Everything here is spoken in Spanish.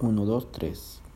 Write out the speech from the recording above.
1, 2, 3.